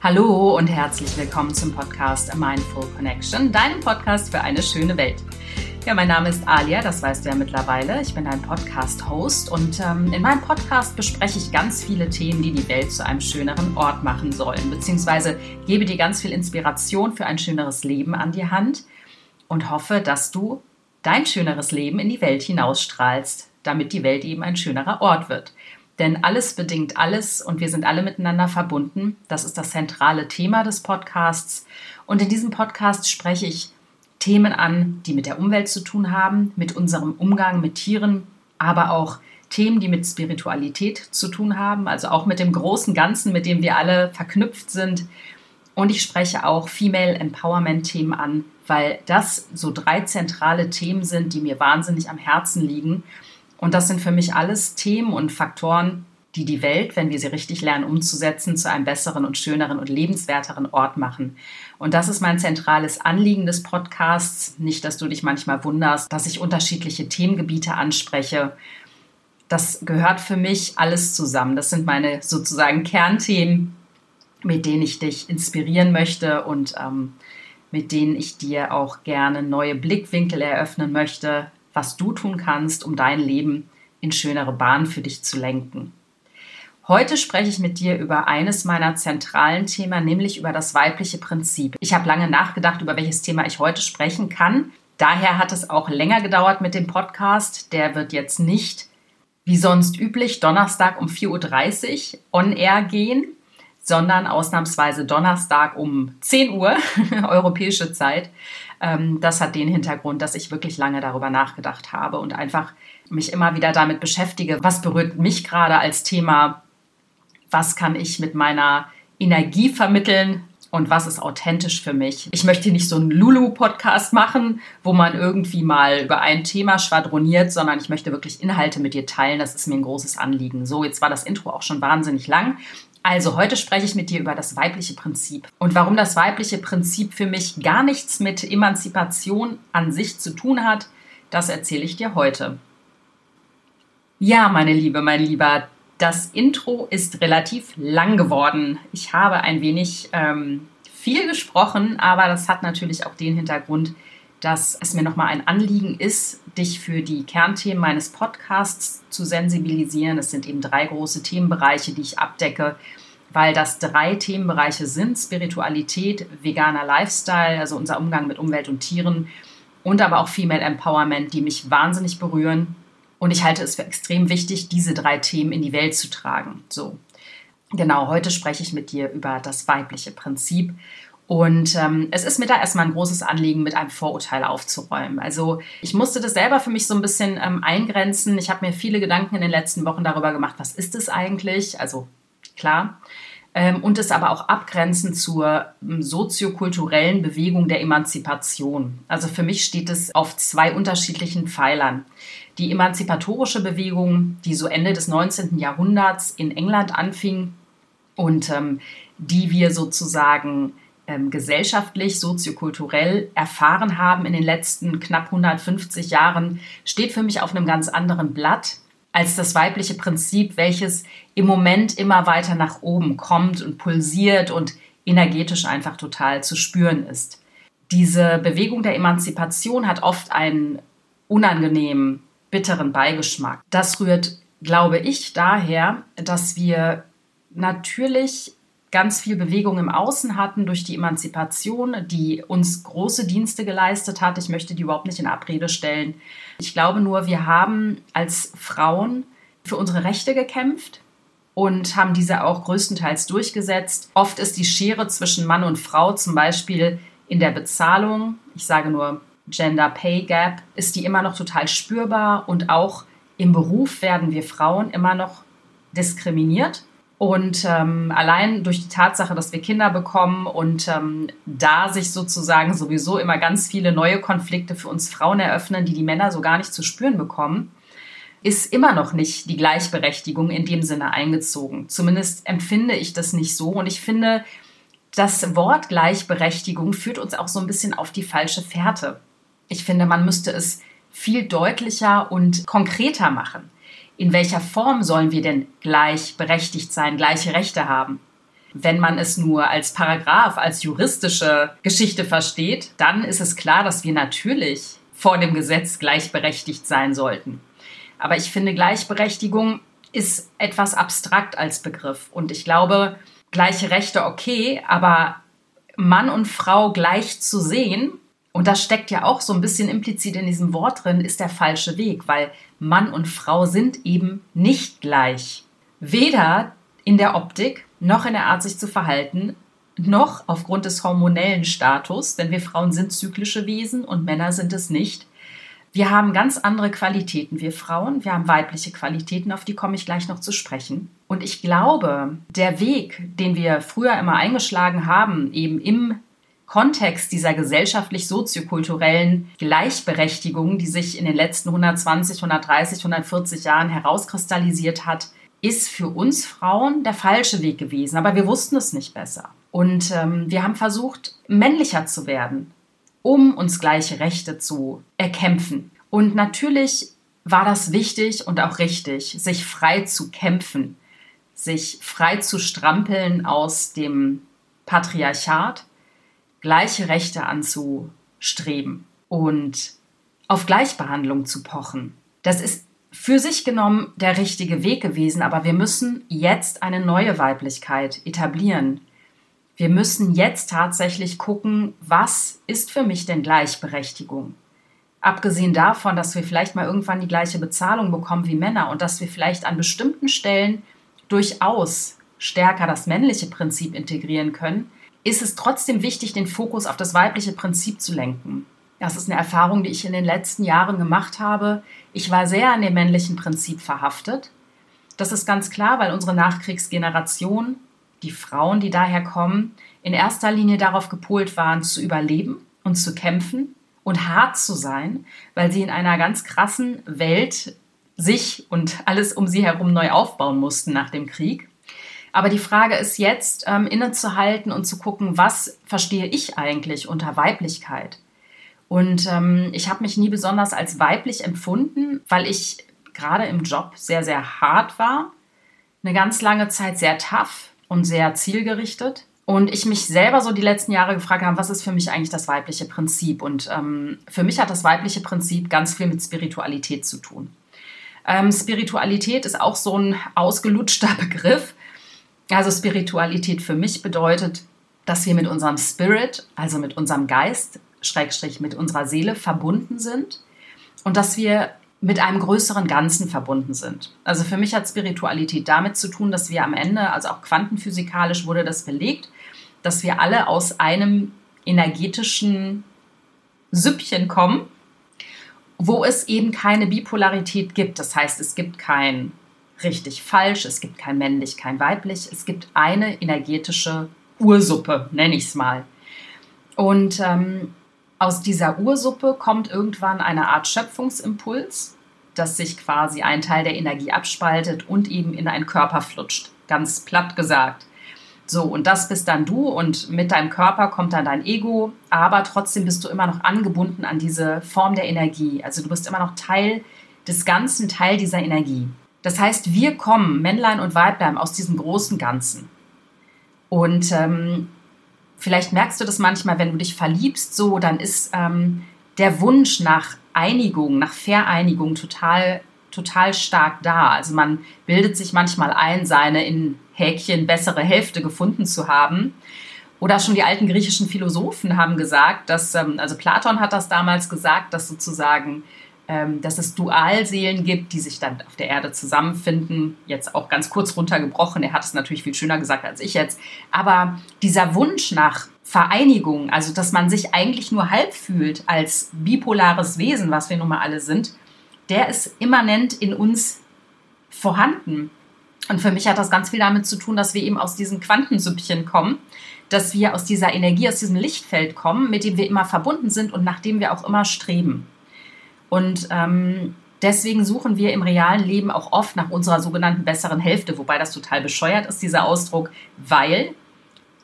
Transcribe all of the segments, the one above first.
Hallo und herzlich willkommen zum Podcast A Mindful Connection, deinem Podcast für eine schöne Welt. Ja, mein Name ist Alia, das weißt du ja mittlerweile. Ich bin ein Podcast-Host und ähm, in meinem Podcast bespreche ich ganz viele Themen, die die Welt zu einem schöneren Ort machen sollen, beziehungsweise gebe dir ganz viel Inspiration für ein schöneres Leben an die Hand und hoffe, dass du dein schöneres Leben in die Welt hinausstrahlst, damit die Welt eben ein schönerer Ort wird. Denn alles bedingt alles und wir sind alle miteinander verbunden. Das ist das zentrale Thema des Podcasts. Und in diesem Podcast spreche ich Themen an, die mit der Umwelt zu tun haben, mit unserem Umgang mit Tieren, aber auch Themen, die mit Spiritualität zu tun haben, also auch mit dem großen Ganzen, mit dem wir alle verknüpft sind. Und ich spreche auch Female Empowerment-Themen an, weil das so drei zentrale Themen sind, die mir wahnsinnig am Herzen liegen und das sind für mich alles Themen und Faktoren, die die Welt, wenn wir sie richtig lernen umzusetzen, zu einem besseren und schöneren und lebenswerteren Ort machen. Und das ist mein zentrales Anliegen des Podcasts. Nicht, dass du dich manchmal wunderst, dass ich unterschiedliche Themengebiete anspreche. Das gehört für mich alles zusammen. Das sind meine sozusagen Kernthemen, mit denen ich dich inspirieren möchte und ähm, mit denen ich dir auch gerne neue Blickwinkel eröffnen möchte, was du tun kannst, um dein Leben in schönere Bahnen für dich zu lenken. Heute spreche ich mit dir über eines meiner zentralen Themen, nämlich über das weibliche Prinzip. Ich habe lange nachgedacht, über welches Thema ich heute sprechen kann. Daher hat es auch länger gedauert mit dem Podcast. Der wird jetzt nicht wie sonst üblich Donnerstag um 4.30 Uhr on air gehen, sondern ausnahmsweise Donnerstag um 10 Uhr europäische Zeit. Ähm, das hat den Hintergrund, dass ich wirklich lange darüber nachgedacht habe und einfach mich immer wieder damit beschäftige, was berührt mich gerade als Thema, was kann ich mit meiner Energie vermitteln, und was ist authentisch für mich. Ich möchte nicht so einen Lulu-Podcast machen, wo man irgendwie mal über ein Thema schwadroniert, sondern ich möchte wirklich Inhalte mit dir teilen. Das ist mir ein großes Anliegen. So, jetzt war das Intro auch schon wahnsinnig lang. Also heute spreche ich mit dir über das weibliche Prinzip und warum das weibliche Prinzip für mich gar nichts mit Emanzipation an sich zu tun hat, das erzähle ich dir heute. Ja, meine Liebe, mein Lieber, das Intro ist relativ lang geworden. Ich habe ein wenig ähm, viel gesprochen, aber das hat natürlich auch den Hintergrund, dass es mir nochmal ein Anliegen ist, dich für die Kernthemen meines Podcasts zu sensibilisieren. Es sind eben drei große Themenbereiche, die ich abdecke, weil das drei Themenbereiche sind: Spiritualität, veganer Lifestyle, also unser Umgang mit Umwelt und Tieren und aber auch Female Empowerment, die mich wahnsinnig berühren. Und ich halte es für extrem wichtig, diese drei Themen in die Welt zu tragen. So. Genau, heute spreche ich mit dir über das weibliche Prinzip und ähm, es ist mir da erstmal ein großes Anliegen, mit einem Vorurteil aufzuräumen. Also ich musste das selber für mich so ein bisschen ähm, eingrenzen. Ich habe mir viele Gedanken in den letzten Wochen darüber gemacht, was ist es eigentlich? Also klar. Ähm, und es aber auch abgrenzen zur ähm, soziokulturellen Bewegung der Emanzipation. Also für mich steht es auf zwei unterschiedlichen Pfeilern. Die emanzipatorische Bewegung, die so Ende des 19. Jahrhunderts in England anfing und ähm, die wir sozusagen ähm, gesellschaftlich, soziokulturell erfahren haben in den letzten knapp 150 Jahren, steht für mich auf einem ganz anderen Blatt als das weibliche Prinzip, welches im Moment immer weiter nach oben kommt und pulsiert und energetisch einfach total zu spüren ist. Diese Bewegung der Emanzipation hat oft einen unangenehmen, bitteren Beigeschmack. Das rührt, glaube ich, daher, dass wir natürlich ganz viel Bewegung im Außen hatten durch die Emanzipation, die uns große Dienste geleistet hat. Ich möchte die überhaupt nicht in Abrede stellen. Ich glaube nur, wir haben als Frauen für unsere Rechte gekämpft und haben diese auch größtenteils durchgesetzt. Oft ist die Schere zwischen Mann und Frau zum Beispiel in der Bezahlung, ich sage nur Gender Pay Gap, ist die immer noch total spürbar und auch im Beruf werden wir Frauen immer noch diskriminiert. Und ähm, allein durch die Tatsache, dass wir Kinder bekommen und ähm, da sich sozusagen sowieso immer ganz viele neue Konflikte für uns Frauen eröffnen, die die Männer so gar nicht zu spüren bekommen, ist immer noch nicht die Gleichberechtigung in dem Sinne eingezogen. Zumindest empfinde ich das nicht so. Und ich finde, das Wort Gleichberechtigung führt uns auch so ein bisschen auf die falsche Fährte. Ich finde, man müsste es viel deutlicher und konkreter machen in welcher Form sollen wir denn gleichberechtigt sein, gleiche Rechte haben? Wenn man es nur als Paragraph, als juristische Geschichte versteht, dann ist es klar, dass wir natürlich vor dem Gesetz gleichberechtigt sein sollten. Aber ich finde, Gleichberechtigung ist etwas abstrakt als Begriff. Und ich glaube, gleiche Rechte okay, aber Mann und Frau gleich zu sehen, und das steckt ja auch so ein bisschen implizit in diesem Wort drin, ist der falsche Weg, weil Mann und Frau sind eben nicht gleich. Weder in der Optik noch in der Art, sich zu verhalten, noch aufgrund des hormonellen Status, denn wir Frauen sind zyklische Wesen und Männer sind es nicht. Wir haben ganz andere Qualitäten, wir Frauen. Wir haben weibliche Qualitäten, auf die komme ich gleich noch zu sprechen. Und ich glaube, der Weg, den wir früher immer eingeschlagen haben, eben im Kontext dieser gesellschaftlich-soziokulturellen Gleichberechtigung, die sich in den letzten 120, 130, 140 Jahren herauskristallisiert hat, ist für uns Frauen der falsche Weg gewesen. Aber wir wussten es nicht besser. Und ähm, wir haben versucht, männlicher zu werden, um uns gleiche Rechte zu erkämpfen. Und natürlich war das wichtig und auch richtig, sich frei zu kämpfen, sich frei zu strampeln aus dem Patriarchat, gleiche Rechte anzustreben und auf Gleichbehandlung zu pochen. Das ist für sich genommen der richtige Weg gewesen, aber wir müssen jetzt eine neue Weiblichkeit etablieren. Wir müssen jetzt tatsächlich gucken, was ist für mich denn Gleichberechtigung? Abgesehen davon, dass wir vielleicht mal irgendwann die gleiche Bezahlung bekommen wie Männer und dass wir vielleicht an bestimmten Stellen durchaus stärker das männliche Prinzip integrieren können, ist es trotzdem wichtig, den Fokus auf das weibliche Prinzip zu lenken. Das ist eine Erfahrung, die ich in den letzten Jahren gemacht habe. Ich war sehr an dem männlichen Prinzip verhaftet. Das ist ganz klar, weil unsere Nachkriegsgeneration die Frauen, die daher kommen, in erster Linie darauf gepolt waren, zu überleben und zu kämpfen und hart zu sein, weil sie in einer ganz krassen Welt sich und alles um sie herum neu aufbauen mussten nach dem Krieg. Aber die Frage ist jetzt, ähm, innezuhalten und zu gucken, was verstehe ich eigentlich unter Weiblichkeit? Und ähm, ich habe mich nie besonders als weiblich empfunden, weil ich gerade im Job sehr, sehr hart war, eine ganz lange Zeit sehr tough, und sehr zielgerichtet. Und ich mich selber so die letzten Jahre gefragt habe, was ist für mich eigentlich das weibliche Prinzip? Und ähm, für mich hat das weibliche Prinzip ganz viel mit Spiritualität zu tun. Ähm, Spiritualität ist auch so ein ausgelutschter Begriff. Also Spiritualität für mich bedeutet, dass wir mit unserem Spirit, also mit unserem Geist, Schrägstrich mit unserer Seele verbunden sind und dass wir mit einem größeren Ganzen verbunden sind. Also für mich hat Spiritualität damit zu tun, dass wir am Ende, also auch quantenphysikalisch wurde das belegt, dass wir alle aus einem energetischen Süppchen kommen, wo es eben keine Bipolarität gibt. Das heißt, es gibt kein richtig falsch, es gibt kein männlich, kein weiblich, es gibt eine energetische Ursuppe, nenne ich es mal. Und ähm, aus dieser Ursuppe kommt irgendwann eine Art Schöpfungsimpuls, dass sich quasi ein Teil der Energie abspaltet und eben in einen Körper flutscht. Ganz platt gesagt. So, und das bist dann du und mit deinem Körper kommt dann dein Ego, aber trotzdem bist du immer noch angebunden an diese Form der Energie. Also du bist immer noch Teil des Ganzen, Teil dieser Energie. Das heißt, wir kommen, Männlein und Weiblein, aus diesem großen Ganzen. Und ähm, vielleicht merkst du das manchmal, wenn du dich verliebst, so, dann ist ähm, der Wunsch nach Einigung, nach Vereinigung total, total stark da. Also man bildet sich manchmal ein, seine in Häkchen bessere Hälfte gefunden zu haben. Oder schon die alten griechischen Philosophen haben gesagt, dass, ähm, also Platon hat das damals gesagt, dass sozusagen dass es Dualseelen gibt, die sich dann auf der Erde zusammenfinden. Jetzt auch ganz kurz runtergebrochen. Er hat es natürlich viel schöner gesagt als ich jetzt. Aber dieser Wunsch nach Vereinigung, also dass man sich eigentlich nur halb fühlt als bipolares Wesen, was wir nun mal alle sind, der ist immanent in uns vorhanden. Und für mich hat das ganz viel damit zu tun, dass wir eben aus diesen Quantensüppchen kommen, dass wir aus dieser Energie, aus diesem Lichtfeld kommen, mit dem wir immer verbunden sind und nach dem wir auch immer streben. Und ähm, deswegen suchen wir im realen Leben auch oft nach unserer sogenannten besseren Hälfte, wobei das total bescheuert ist, dieser Ausdruck, weil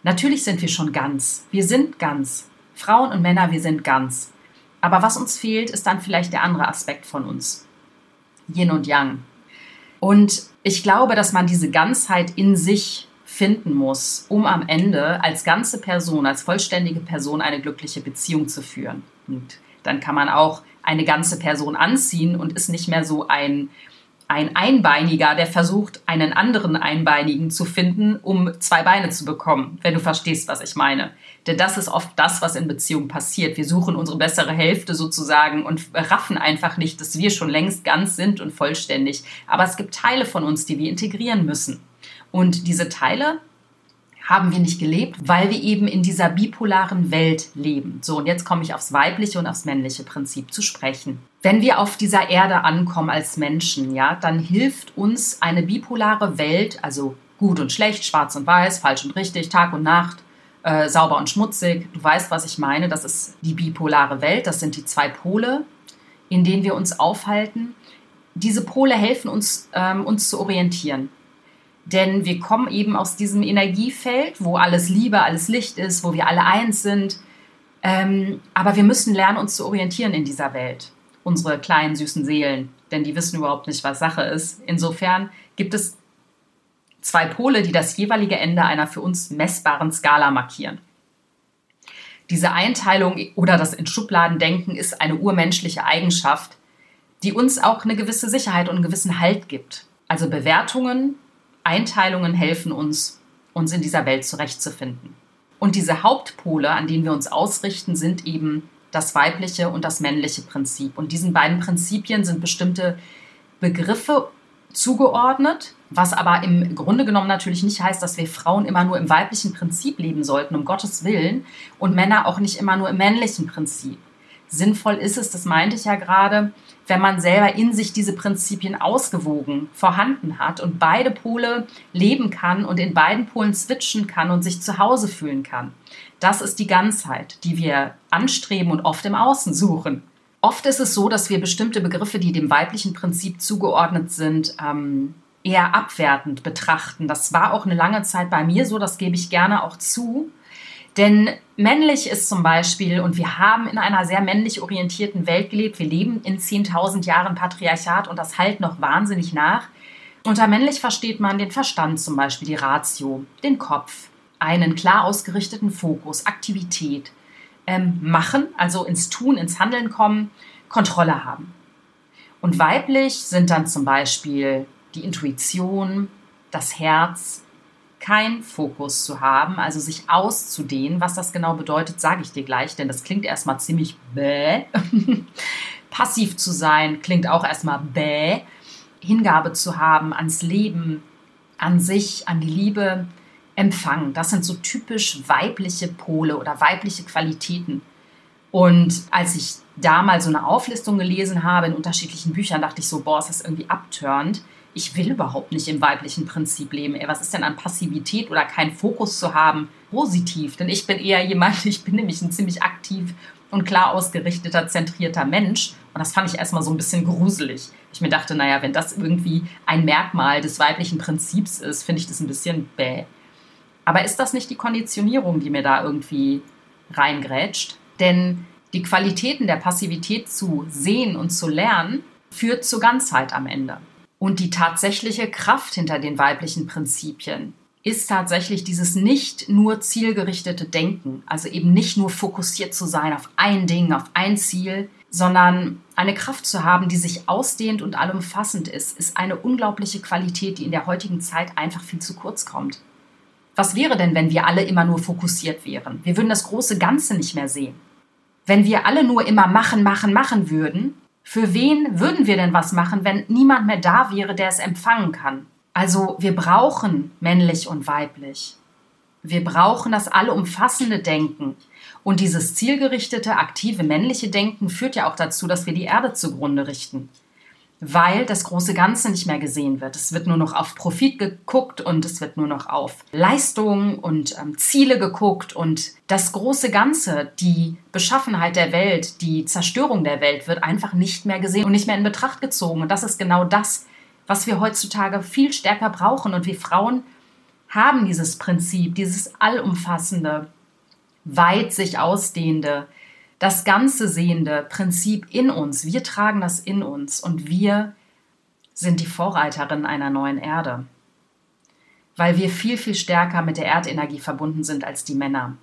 natürlich sind wir schon ganz. Wir sind ganz. Frauen und Männer, wir sind ganz. Aber was uns fehlt, ist dann vielleicht der andere Aspekt von uns. Yin und Yang. Und ich glaube, dass man diese Ganzheit in sich finden muss, um am Ende als ganze Person, als vollständige Person eine glückliche Beziehung zu führen. Und dann kann man auch eine ganze Person anziehen und ist nicht mehr so ein ein Einbeiniger, der versucht, einen anderen Einbeinigen zu finden, um zwei Beine zu bekommen, wenn du verstehst, was ich meine. Denn das ist oft das, was in Beziehungen passiert. Wir suchen unsere bessere Hälfte sozusagen und raffen einfach nicht, dass wir schon längst ganz sind und vollständig. Aber es gibt Teile von uns, die wir integrieren müssen. Und diese Teile haben wir nicht gelebt, weil wir eben in dieser bipolaren Welt leben. So, und jetzt komme ich aufs weibliche und aufs männliche Prinzip zu sprechen. Wenn wir auf dieser Erde ankommen als Menschen, ja, dann hilft uns eine bipolare Welt, also gut und schlecht, schwarz und weiß, falsch und richtig, Tag und Nacht, äh, sauber und schmutzig. Du weißt, was ich meine. Das ist die bipolare Welt. Das sind die zwei Pole, in denen wir uns aufhalten. Diese Pole helfen uns, ähm, uns zu orientieren. Denn wir kommen eben aus diesem Energiefeld, wo alles Liebe, alles Licht ist, wo wir alle eins sind. Ähm, aber wir müssen lernen, uns zu orientieren in dieser Welt. Unsere kleinen, süßen Seelen. Denn die wissen überhaupt nicht, was Sache ist. Insofern gibt es zwei Pole, die das jeweilige Ende einer für uns messbaren Skala markieren. Diese Einteilung oder das in Schubladen denken ist eine urmenschliche Eigenschaft, die uns auch eine gewisse Sicherheit und einen gewissen Halt gibt. Also Bewertungen Einteilungen helfen uns, uns in dieser Welt zurechtzufinden. Und diese Hauptpole, an denen wir uns ausrichten, sind eben das weibliche und das männliche Prinzip. Und diesen beiden Prinzipien sind bestimmte Begriffe zugeordnet, was aber im Grunde genommen natürlich nicht heißt, dass wir Frauen immer nur im weiblichen Prinzip leben sollten, um Gottes Willen, und Männer auch nicht immer nur im männlichen Prinzip. Sinnvoll ist es, das meinte ich ja gerade, wenn man selber in sich diese Prinzipien ausgewogen vorhanden hat und beide Pole leben kann und in beiden Polen switchen kann und sich zu Hause fühlen kann. Das ist die Ganzheit, die wir anstreben und oft im Außen suchen. Oft ist es so, dass wir bestimmte Begriffe, die dem weiblichen Prinzip zugeordnet sind, ähm, eher abwertend betrachten. Das war auch eine lange Zeit bei mir so, das gebe ich gerne auch zu. Denn männlich ist zum Beispiel, und wir haben in einer sehr männlich orientierten Welt gelebt, wir leben in 10.000 Jahren Patriarchat und das halt noch wahnsinnig nach. Unter männlich versteht man den Verstand zum Beispiel, die Ratio, den Kopf, einen klar ausgerichteten Fokus, Aktivität, ähm, machen, also ins Tun, ins Handeln kommen, Kontrolle haben. Und weiblich sind dann zum Beispiel die Intuition, das Herz, kein Fokus zu haben, also sich auszudehnen. Was das genau bedeutet, sage ich dir gleich, denn das klingt erstmal ziemlich bäh. Passiv zu sein klingt auch erstmal bäh. Hingabe zu haben ans Leben, an sich, an die Liebe, Empfang. Das sind so typisch weibliche Pole oder weibliche Qualitäten. Und als ich da mal so eine Auflistung gelesen habe in unterschiedlichen Büchern, dachte ich so, boah, ist das irgendwie abturnt ich will überhaupt nicht im weiblichen Prinzip leben. Ey, was ist denn an Passivität oder keinen Fokus zu haben positiv? Denn ich bin eher jemand, ich bin nämlich ein ziemlich aktiv und klar ausgerichteter, zentrierter Mensch. Und das fand ich erstmal so ein bisschen gruselig. Ich mir dachte, naja, wenn das irgendwie ein Merkmal des weiblichen Prinzips ist, finde ich das ein bisschen bäh. Aber ist das nicht die Konditionierung, die mir da irgendwie reingrätscht? Denn die Qualitäten der Passivität zu sehen und zu lernen, führt zur Ganzheit am Ende. Und die tatsächliche Kraft hinter den weiblichen Prinzipien ist tatsächlich dieses nicht nur zielgerichtete Denken, also eben nicht nur fokussiert zu sein auf ein Ding, auf ein Ziel, sondern eine Kraft zu haben, die sich ausdehnt und allumfassend ist, ist eine unglaubliche Qualität, die in der heutigen Zeit einfach viel zu kurz kommt. Was wäre denn, wenn wir alle immer nur fokussiert wären? Wir würden das große Ganze nicht mehr sehen. Wenn wir alle nur immer machen, machen, machen würden, für wen würden wir denn was machen, wenn niemand mehr da wäre, der es empfangen kann? Also wir brauchen männlich und weiblich. Wir brauchen das allumfassende Denken. Und dieses zielgerichtete, aktive männliche Denken führt ja auch dazu, dass wir die Erde zugrunde richten weil das große Ganze nicht mehr gesehen wird. Es wird nur noch auf Profit geguckt und es wird nur noch auf Leistung und ähm, Ziele geguckt und das große Ganze, die Beschaffenheit der Welt, die Zerstörung der Welt wird einfach nicht mehr gesehen und nicht mehr in Betracht gezogen. Und das ist genau das, was wir heutzutage viel stärker brauchen. Und wir Frauen haben dieses Prinzip, dieses allumfassende, weit sich ausdehnende, das ganze sehende Prinzip in uns. Wir tragen das in uns und wir sind die Vorreiterin einer neuen Erde. weil wir viel, viel stärker mit der Erdenergie verbunden sind als die Männer.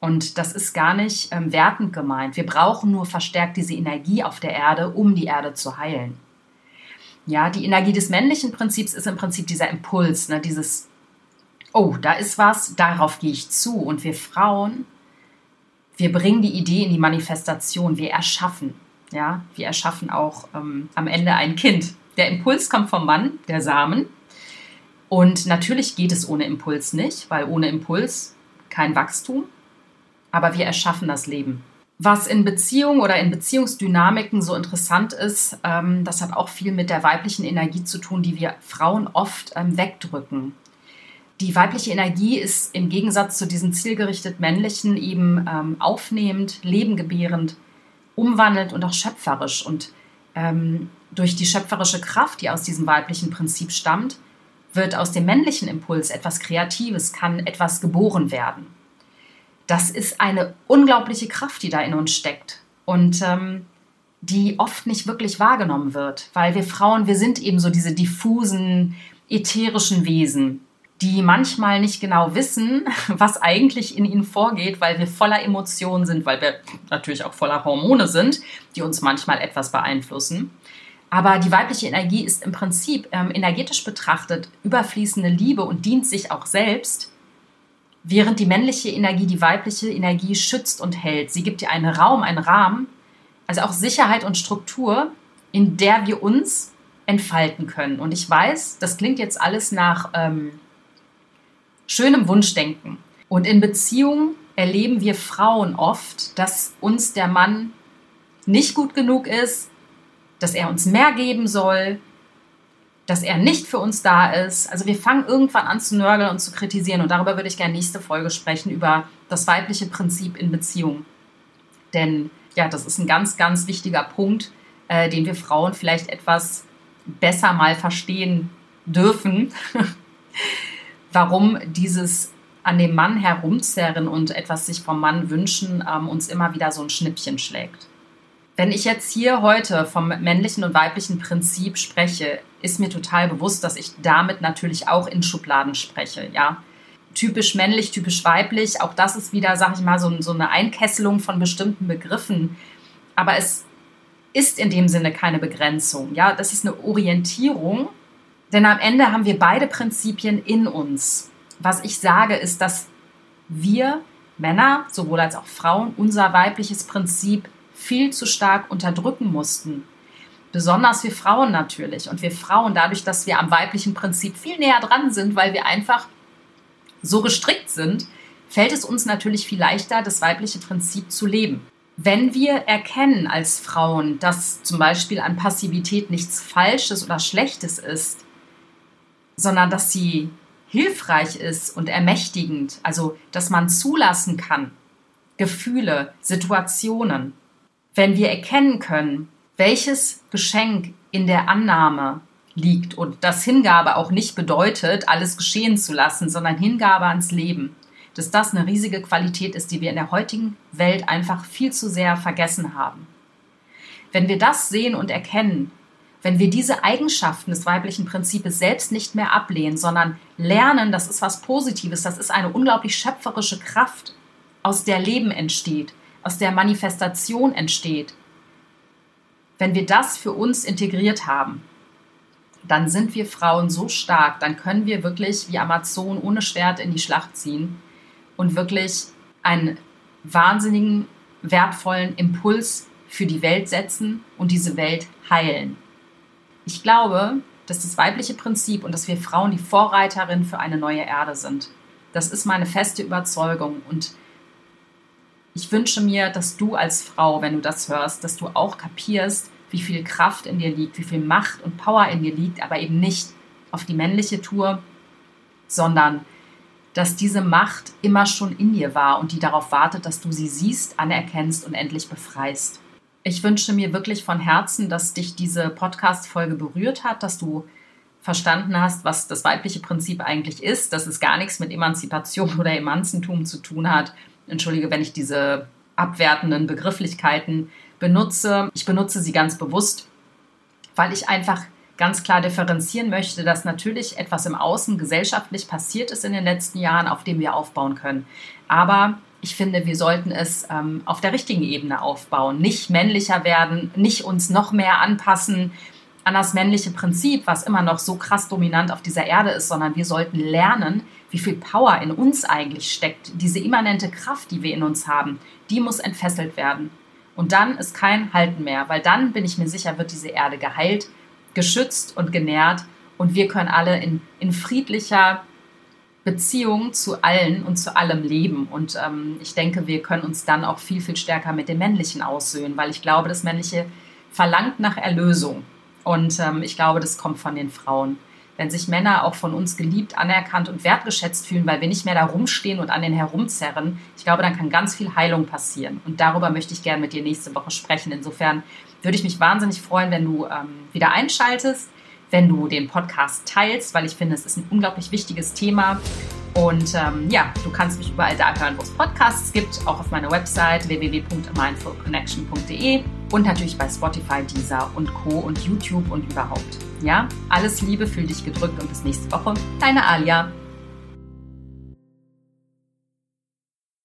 Und das ist gar nicht ähm, wertend gemeint. Wir brauchen nur verstärkt diese Energie auf der Erde, um die Erde zu heilen. Ja, die Energie des männlichen Prinzips ist im Prinzip dieser Impuls, ne, dieses, oh, da ist was, darauf gehe ich zu. Und wir Frauen, wir bringen die Idee in die Manifestation, wir erschaffen. Ja, wir erschaffen auch ähm, am Ende ein Kind. Der Impuls kommt vom Mann, der Samen. Und natürlich geht es ohne Impuls nicht, weil ohne Impuls kein Wachstum. Aber wir erschaffen das Leben. Was in Beziehungen oder in Beziehungsdynamiken so interessant ist, ähm, das hat auch viel mit der weiblichen Energie zu tun, die wir Frauen oft ähm, wegdrücken. Die weibliche Energie ist im Gegensatz zu diesen zielgerichtet männlichen eben ähm, aufnehmend, lebengebärend, umwandelnd und auch schöpferisch. Und ähm, durch die schöpferische Kraft, die aus diesem weiblichen Prinzip stammt, wird aus dem männlichen Impuls etwas Kreatives, kann etwas geboren werden. Das ist eine unglaubliche Kraft, die da in uns steckt und ähm, die oft nicht wirklich wahrgenommen wird, weil wir Frauen, wir sind eben so diese diffusen, ätherischen Wesen, die manchmal nicht genau wissen, was eigentlich in ihnen vorgeht, weil wir voller Emotionen sind, weil wir natürlich auch voller Hormone sind, die uns manchmal etwas beeinflussen. Aber die weibliche Energie ist im Prinzip ähm, energetisch betrachtet überfließende Liebe und dient sich auch selbst, während die männliche Energie die weibliche Energie schützt und hält. Sie gibt ihr einen Raum, einen Rahmen, also auch Sicherheit und Struktur, in der wir uns entfalten können. Und ich weiß, das klingt jetzt alles nach ähm, schönem Wunschdenken. Und in Beziehungen erleben wir Frauen oft, dass uns der Mann nicht gut genug ist, dass er uns mehr geben soll, dass er nicht für uns da ist. Also wir fangen irgendwann an zu nörgeln und zu kritisieren. Und darüber würde ich gerne nächste Folge sprechen, über das weibliche Prinzip in Beziehungen. Denn ja, das ist ein ganz, ganz wichtiger Punkt, äh, den wir Frauen vielleicht etwas besser mal verstehen dürfen. Warum dieses an dem Mann herumzerren und etwas sich vom Mann wünschen ähm, uns immer wieder so ein Schnippchen schlägt. Wenn ich jetzt hier heute vom männlichen und weiblichen Prinzip spreche, ist mir total bewusst, dass ich damit natürlich auch in Schubladen spreche, ja. Typisch männlich, typisch weiblich, auch das ist wieder, sag ich mal, so, so eine Einkesselung von bestimmten Begriffen. Aber es ist in dem Sinne keine Begrenzung, ja. Das ist eine Orientierung, denn am Ende haben wir beide Prinzipien in uns. Was ich sage, ist, dass wir Männer, sowohl als auch Frauen, unser weibliches Prinzip viel zu stark unterdrücken mussten. Besonders wir Frauen natürlich. Und wir Frauen, dadurch, dass wir am weiblichen Prinzip viel näher dran sind, weil wir einfach so gestrickt sind, fällt es uns natürlich viel leichter, das weibliche Prinzip zu leben. Wenn wir erkennen als Frauen, dass zum Beispiel an Passivität nichts Falsches oder Schlechtes ist, sondern dass sie hilfreich ist und ermächtigend, also dass man zulassen kann, Gefühle, Situationen, wenn wir erkennen können, welches Geschenk in der Annahme liegt und dass Hingabe auch nicht bedeutet, alles geschehen zu lassen, sondern Hingabe ans Leben, dass das eine riesige Qualität ist, die wir in der heutigen Welt einfach viel zu sehr vergessen haben. Wenn wir das sehen und erkennen, wenn wir diese Eigenschaften des weiblichen Prinzips selbst nicht mehr ablehnen, sondern lernen, das ist was Positives, das ist eine unglaublich schöpferische Kraft, aus der Leben entsteht, aus der Manifestation entsteht, wenn wir das für uns integriert haben, dann sind wir Frauen so stark, dann können wir wirklich wie Amazon ohne Schwert in die Schlacht ziehen und wirklich einen wahnsinnigen, wertvollen Impuls für die Welt setzen und diese Welt heilen. Ich glaube, dass das weibliche Prinzip und dass wir Frauen die Vorreiterin für eine neue Erde sind. Das ist meine feste Überzeugung und ich wünsche mir, dass du als Frau, wenn du das hörst, dass du auch kapierst, wie viel Kraft in dir liegt, wie viel Macht und Power in dir liegt, aber eben nicht auf die männliche Tour, sondern dass diese Macht immer schon in dir war und die darauf wartet, dass du sie siehst, anerkennst und endlich befreist. Ich wünsche mir wirklich von Herzen, dass dich diese Podcast-Folge berührt hat, dass du verstanden hast, was das weibliche Prinzip eigentlich ist, dass es gar nichts mit Emanzipation oder Emanzentum zu tun hat, entschuldige, wenn ich diese abwertenden Begrifflichkeiten benutze. Ich benutze sie ganz bewusst, weil ich einfach ganz klar differenzieren möchte, dass natürlich etwas im Außen gesellschaftlich passiert ist in den letzten Jahren, auf dem wir aufbauen können. Aber ich finde, wir sollten es ähm, auf der richtigen Ebene aufbauen, nicht männlicher werden, nicht uns noch mehr anpassen an das männliche Prinzip, was immer noch so krass dominant auf dieser Erde ist, sondern wir sollten lernen, wie viel Power in uns eigentlich steckt. Diese immanente Kraft, die wir in uns haben, die muss entfesselt werden. Und dann ist kein Halten mehr, weil dann bin ich mir sicher, wird diese Erde geheilt, geschützt und genährt und wir können alle in, in friedlicher Beziehung zu allen und zu allem leben. Und ähm, ich denke, wir können uns dann auch viel, viel stärker mit dem Männlichen aussöhnen, weil ich glaube, das Männliche verlangt nach Erlösung. Und ähm, ich glaube, das kommt von den Frauen. Wenn sich Männer auch von uns geliebt, anerkannt und wertgeschätzt fühlen, weil wir nicht mehr da rumstehen und an den herumzerren, ich glaube, dann kann ganz viel Heilung passieren. Und darüber möchte ich gerne mit dir nächste Woche sprechen. Insofern würde ich mich wahnsinnig freuen, wenn du ähm, wieder einschaltest wenn du den Podcast teilst, weil ich finde, es ist ein unglaublich wichtiges Thema. Und ähm, ja, du kannst mich überall da hören, wo es Podcasts gibt, auch auf meiner Website www.mindfulconnection.de und natürlich bei Spotify, Deezer und Co. und YouTube und überhaupt. Ja, alles Liebe, fühl dich gedrückt und bis nächste Woche. Deine Alia.